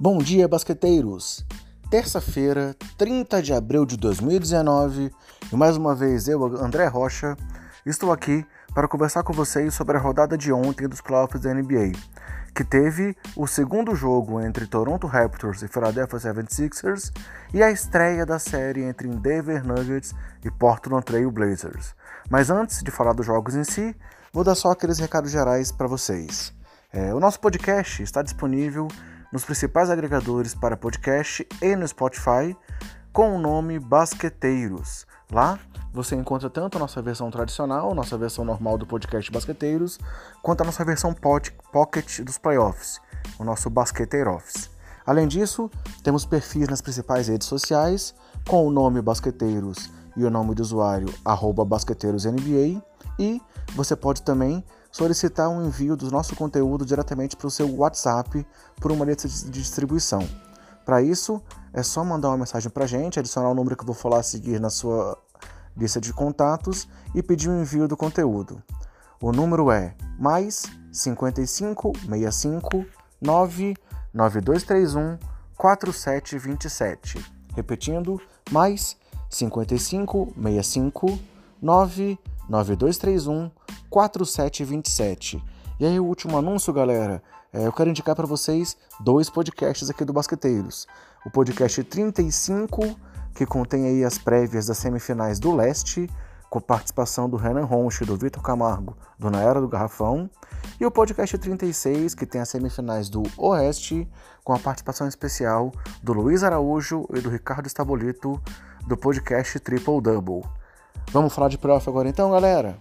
Bom dia, basqueteiros! Terça-feira, 30 de abril de 2019, e mais uma vez eu, André Rocha, estou aqui para conversar com vocês sobre a rodada de ontem dos playoffs da NBA, que teve o segundo jogo entre Toronto Raptors e Philadelphia 76ers e a estreia da série entre Denver Nuggets e Portland Trail Blazers. Mas antes de falar dos jogos em si, vou dar só aqueles recados gerais para vocês. É, o nosso podcast está disponível nos principais agregadores para podcast e no Spotify com o nome Basqueteiros. Lá você encontra tanto a nossa versão tradicional, nossa versão normal do podcast Basqueteiros, quanto a nossa versão pocket dos playoffs, o nosso Basqueteiro Office. Além disso, temos perfis nas principais redes sociais com o nome Basqueteiros e o nome do usuário basqueteirosNBA e você pode também solicitar um envio do nosso conteúdo diretamente para o seu WhatsApp por uma lista de distribuição. Para isso, é só mandar uma mensagem para a gente, adicionar o número que eu vou falar a seguir na sua lista de contatos e pedir o um envio do conteúdo. O número é mais 55 65 99231 4727. Repetindo, mais 55 65 99231 4727. E aí, o último anúncio, galera. É, eu quero indicar para vocês dois podcasts aqui do Basqueteiros. O podcast 35, que contém aí as prévias das semifinais do Leste, com participação do Renan Ronch, do Vitor Camargo, do Na Era do Garrafão. E o podcast 36, que tem as semifinais do Oeste, com a participação especial do Luiz Araújo e do Ricardo Estabolito, do podcast Triple Double. Vamos falar de playoff agora então, galera?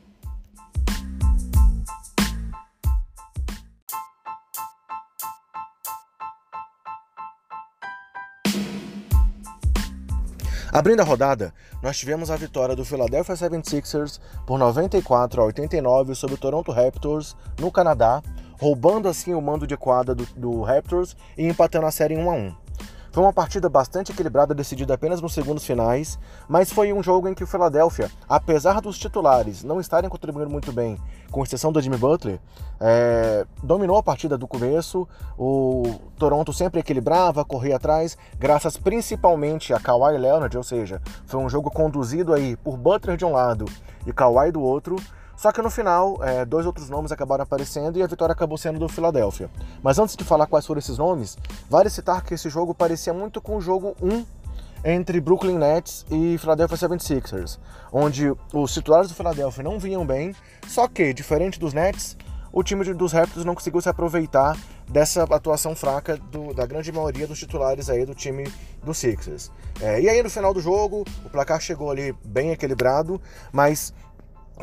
Abrindo a rodada, nós tivemos a vitória do Philadelphia 76ers por 94 a 89 sobre o Toronto Raptors no Canadá, roubando assim o mando de quadra do, do Raptors e empatando a série em 1 a 1. Foi uma partida bastante equilibrada, decidida apenas nos segundos finais, mas foi um jogo em que o Philadelphia, apesar dos titulares não estarem contribuindo muito bem, com exceção do Jimmy Butler, é, dominou a partida do começo. O Toronto sempre equilibrava, corria atrás, graças principalmente a Kawhi Leonard, ou seja, foi um jogo conduzido aí por Butler de um lado e Kawhi do outro. Só que no final, é, dois outros nomes acabaram aparecendo e a vitória acabou sendo do Philadelphia. Mas antes de falar quais foram esses nomes, vale citar que esse jogo parecia muito com o jogo 1 entre Brooklyn Nets e Philadelphia 76ers, onde os titulares do Philadelphia não vinham bem, só que, diferente dos Nets, o time dos Raptors não conseguiu se aproveitar dessa atuação fraca do, da grande maioria dos titulares aí do time dos Sixers. É, e aí no final do jogo, o placar chegou ali bem equilibrado, mas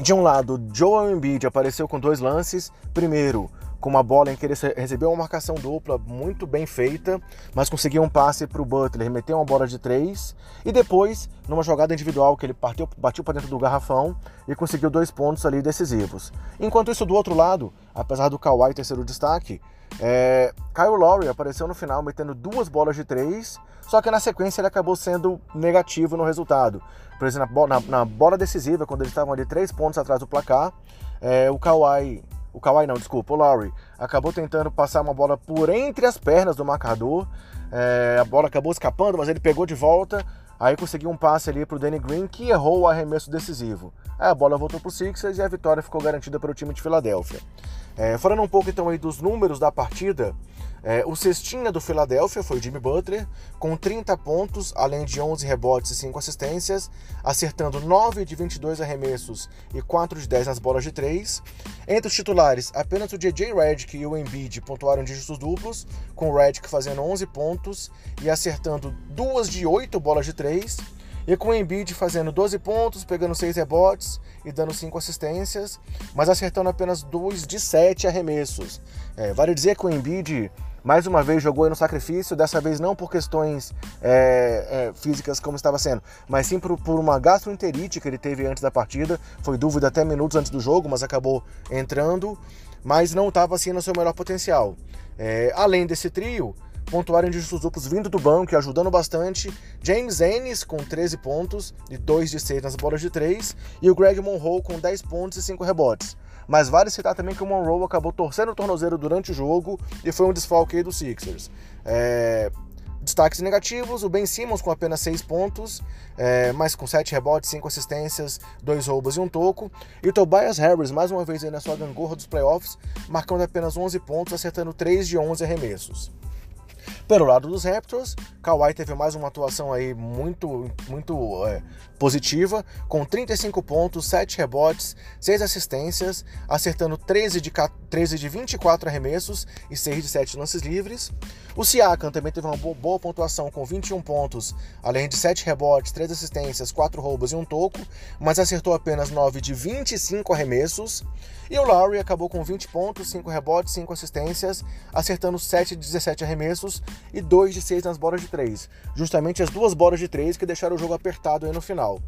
de um lado, Joel Embiid apareceu com dois lances. Primeiro, com uma bola em que ele recebeu uma marcação dupla muito bem feita, mas conseguiu um passe para o Butler, meteu uma bola de três. E depois, numa jogada individual que ele partiu, bateu para dentro do garrafão e conseguiu dois pontos ali decisivos. Enquanto isso, do outro lado, apesar do Kawhi ter sido o destaque, é, Kyle Lowry apareceu no final metendo duas bolas de três, só que na sequência ele acabou sendo negativo no resultado. Por exemplo, na, na bola decisiva, quando eles estavam ali três pontos atrás do placar, é, o Kawhi, o Kawhi não, desculpa, o Lowry, acabou tentando passar uma bola por entre as pernas do marcador, é, a bola acabou escapando, mas ele pegou de volta, aí conseguiu um passe ali para o Danny Green, que errou o arremesso decisivo. Aí a bola voltou para o Sixers e a vitória ficou garantida para o time de Filadélfia. É, falando um pouco então aí dos números da partida, é, o cestinha do Philadelphia foi o Jimmy Butler, com 30 pontos, além de 11 rebotes e 5 assistências, acertando 9 de 22 arremessos e 4 de 10 nas bolas de 3. Entre os titulares, apenas o JJ Redick e o Embiid pontuaram dígitos duplos, com o Redick fazendo 11 pontos e acertando 2 de 8 bolas de 3. E com o Embiid fazendo 12 pontos, pegando 6 rebotes e dando 5 assistências, mas acertando apenas 2 de 7 arremessos. É, vale dizer que o Embiid mais uma vez jogou no sacrifício, dessa vez não por questões é, é, físicas como estava sendo, mas sim por, por, uma gastroenterite que ele teve antes da partida. Foi dúvida até minutos antes do jogo, mas acabou entrando, mas não estava assim no seu melhor potencial. É, além desse trio, pontuaram de duplos vindo do banco e ajudando bastante. James Ennis com 13 pontos e 2 de 6 nas bolas de 3. E o Greg Monroe com 10 pontos e 5 rebotes. Mas vale citar também que o Monroe acabou torcendo o tornozeiro durante o jogo e foi um desfalque dos Sixers. É, Destaques negativos, o Ben Simmons com apenas 6 pontos, é, mas com 7 rebotes, 5 assistências, 2 roubos e um toco. E o Tobias Harris, mais uma vez aí na sua gangorra dos playoffs, marcando apenas 11 pontos, acertando 3 de 11 arremessos. Pelo lado dos Raptors, Kawhi teve mais uma atuação aí muito, muito é, positiva, com 35 pontos, 7 rebotes, 6 assistências, acertando 13 de, 13 de 24 arremessos e 6 de 7 lances livres. O Siakam também teve uma boa pontuação com 21 pontos, além de 7 rebotes, 3 assistências, 4 roubos e um toco, mas acertou apenas 9 de 25 arremessos. E o Lowry acabou com 20 pontos, 5 rebotes, 5 assistências, acertando 7 de 17 arremessos e 2 de 6 nas bolas de 3. Justamente as duas bolas de 3 que deixaram o jogo apertado aí no final.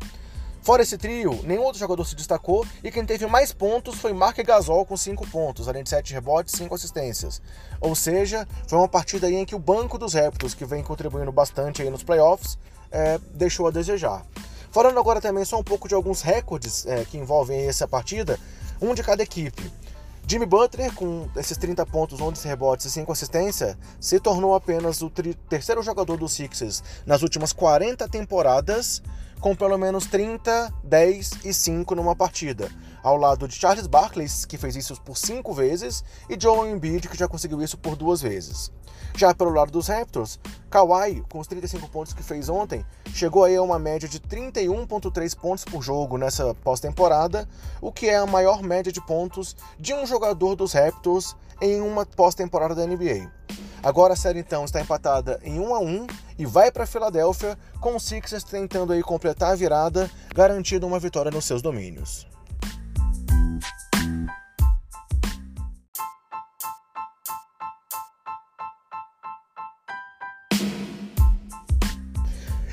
Fora esse trio, nenhum outro jogador se destacou e quem teve mais pontos foi Mark Gasol com 5 pontos, além de 7 rebotes e 5 assistências. Ou seja, foi uma partida em que o banco dos Raptors, que vem contribuindo bastante aí nos playoffs, é, deixou a desejar. Falando agora também só um pouco de alguns recordes é, que envolvem essa partida, um de cada equipe. Jimmy Butler, com esses 30 pontos, 11 rebotes e 5 assistências, se tornou apenas o terceiro jogador dos Sixers nas últimas 40 temporadas com pelo menos 30, 10 e 5 numa partida, ao lado de Charles Barkley, que fez isso por 5 vezes, e Joel Embiid, que já conseguiu isso por duas vezes. Já pelo lado dos Raptors, Kawhi, com os 35 pontos que fez ontem, chegou aí a uma média de 31,3 pontos por jogo nessa pós-temporada, o que é a maior média de pontos de um jogador dos Raptors em uma pós-temporada da NBA. Agora a série então está empatada em 1 a 1 e vai para Filadélfia, com o Sixers tentando aí completar a virada, garantindo uma vitória nos seus domínios.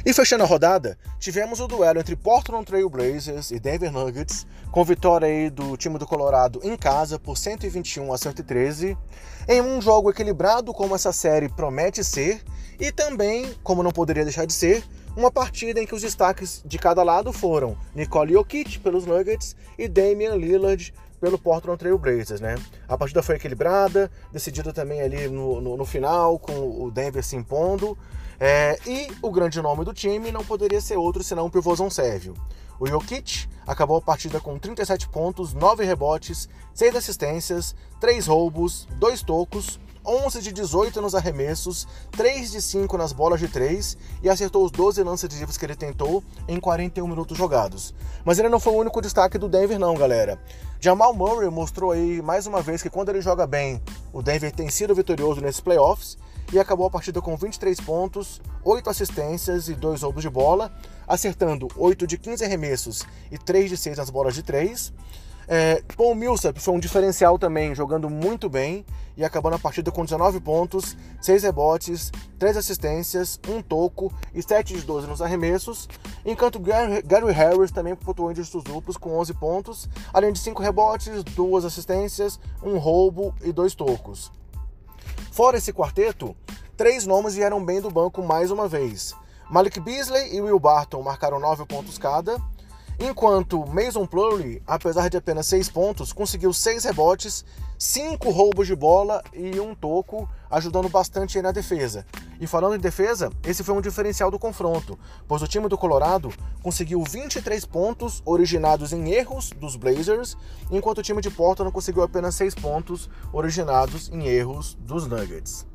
E fechando a rodada, tivemos o duelo entre Portland Trail Blazers e Denver Nuggets, com vitória aí do time do Colorado em casa por 121 a 113, em um jogo equilibrado como essa série promete ser, e também, como não poderia deixar de ser, uma partida em que os destaques de cada lado foram Nicole Jokic pelos Nuggets e Damian Lillard pelo Portland Trail Blazers, né? A partida foi equilibrada, decidida também ali no, no, no final, com o Denver se impondo, é, e o grande nome do time não poderia ser outro senão o pivôzão sérvio. O Jokic acabou a partida com 37 pontos, 9 rebotes, 6 assistências, 3 roubos, 2 tocos, 11 de 18 nos arremessos, 3 de 5 nas bolas de 3 e acertou os 12 lances livres que ele tentou em 41 minutos jogados. Mas ele não foi o único destaque do Denver não, galera. Jamal Murray mostrou aí mais uma vez que quando ele joga bem, o Denver tem sido vitorioso nesses playoffs e acabou a partida com 23 pontos, 8 assistências e 2 roubos de bola, acertando 8 de 15 arremessos e 3 de 6 nas bolas de 3. É, Paul Millsap foi um diferencial também, jogando muito bem e acabando a partida com 19 pontos, 6 rebotes, 3 assistências, 1 toco e 7 de 12 nos arremessos, enquanto Gary, Gary Harris também pontuou em dígitos duplos com 11 pontos, além de 5 rebotes, 2 assistências, 1 roubo e 2 tocos. Fora esse quarteto, três nomes vieram bem do banco mais uma vez. Malik Beasley e Will Barton marcaram 9 pontos cada, enquanto Mason Plumlee, apesar de apenas 6 pontos, conseguiu 6 rebotes, 5 roubos de bola e um toco, ajudando bastante na defesa. E falando em defesa, esse foi um diferencial do confronto, pois o time do Colorado conseguiu 23 pontos originados em erros dos Blazers, enquanto o time de Portland conseguiu apenas 6 pontos originados em erros dos Nuggets.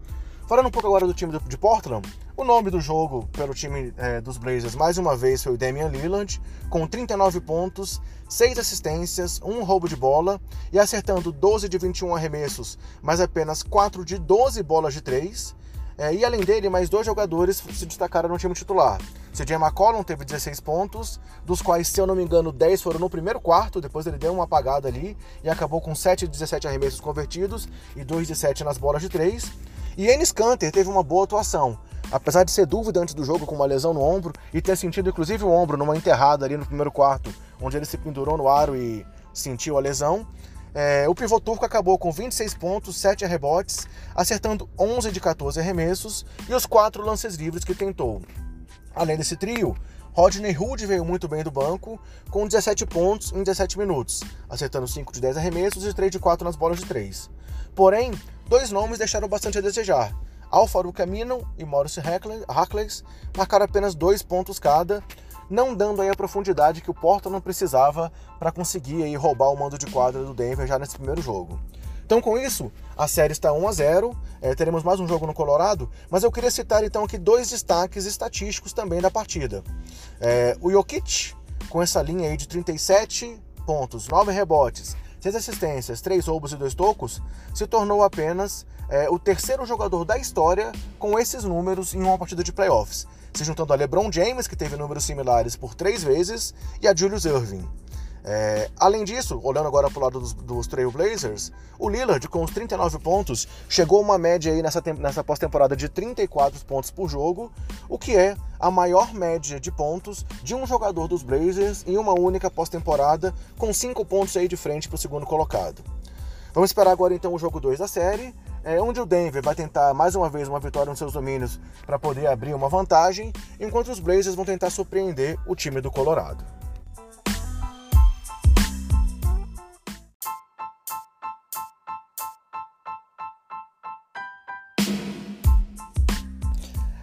Falando um pouco agora do time de Portland, o nome do jogo pelo time é, dos Blazers mais uma vez foi o Damian Lillard, com 39 pontos, 6 assistências, 1 roubo de bola e acertando 12 de 21 arremessos, mas apenas 4 de 12 bolas de 3. É, e além dele, mais dois jogadores se destacaram no time titular. CJ McCollum teve 16 pontos, dos quais, se eu não me engano, 10 foram no primeiro quarto, depois ele deu uma apagada ali e acabou com 7 de 17 arremessos convertidos e 2 de 7 nas bolas de 3. E Enes Kanter teve uma boa atuação. Apesar de ser dúvida antes do jogo com uma lesão no ombro e ter sentido inclusive o ombro numa enterrada ali no primeiro quarto, onde ele se pendurou no aro e sentiu a lesão, É, o pivô turco acabou com 26 pontos, 7 rebotes, acertando 11 de 14 arremessos e os 4 lances livres que tentou. Além desse trio, Rodney Hood veio muito bem do banco, com 17 pontos em 17 minutos, acertando 5 de 10 arremessos e 3 de 4 nas bolas de 3. Porém, dois nomes deixaram bastante a desejar. Alfaro Camino e Maurice Hackles marcaram apenas dois pontos cada, não dando aí a profundidade que o Portland não precisava para conseguir aí roubar o mando de quadra do Denver já nesse primeiro jogo. Então, com isso, a série está 1 a 0. É, teremos mais um jogo no Colorado, mas eu queria citar então aqui dois destaques estatísticos também da partida. É, o Jokic, com essa linha aí de 37 pontos, 9 rebotes, 6 assistências, 3 roubos e 2 tocos, se tornou apenas é, o terceiro jogador da história com esses números em uma partida de playoffs, se juntando a LeBron James, que teve números similares por três vezes, e a Julius Irving. É, além disso, olhando agora para o lado dos, dos Trailblazers, o Lillard, com os 39 pontos, chegou a uma média aí nessa, nessa pós-temporada de 34 pontos por jogo, o que é a maior média de pontos de um jogador dos Blazers em uma única pós-temporada, com 5 pontos aí de frente para o segundo colocado. Vamos esperar agora então o jogo 2 da série, é, onde o Denver vai tentar mais uma vez uma vitória nos seus domínios para poder abrir uma vantagem, enquanto os Blazers vão tentar surpreender o time do Colorado.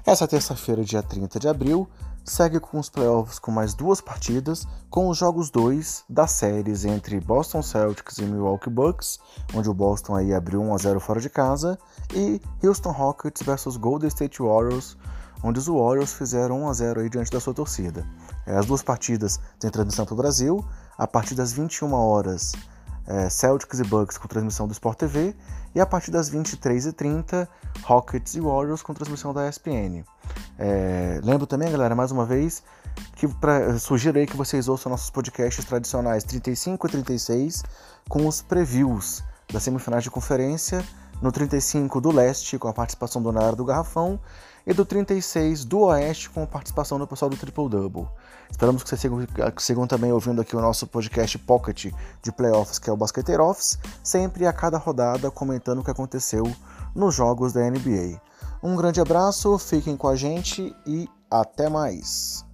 Essa terça-feira, dia 30 de abril, segue com os playoffs com mais duas partidas, com os jogos 2 das séries entre Boston Celtics e Milwaukee Bucks, onde o Boston aí abriu 1 a 0 fora de casa, e Houston Rockets versus Golden State Warriors, onde os Warriors fizeram 1 a 0 aí diante da sua torcida. É, as duas partidas têm transmissão para o Brasil, a partir das 21 horas é, Celtics e Bucks com transmissão do Sport TV e a partir das 23h30 Rockets e Warriors com transmissão da ESPN. É, lembro também, galera, mais uma vez, que pra, sugiro aí que vocês ouçam nossos podcasts tradicionais 35 e 36 com os previews das semifinais de conferência, no 35 do leste com a participação do Nara do Garrafão e do 36 do Oeste com participação do pessoal do Triple Double. Esperamos que vocês sigam, que sigam também ouvindo aqui o nosso podcast Pocket de Playoffs, que é o Basketer Office, sempre a cada rodada comentando o que aconteceu nos jogos da NBA. Um grande abraço, fiquem com a gente e até mais!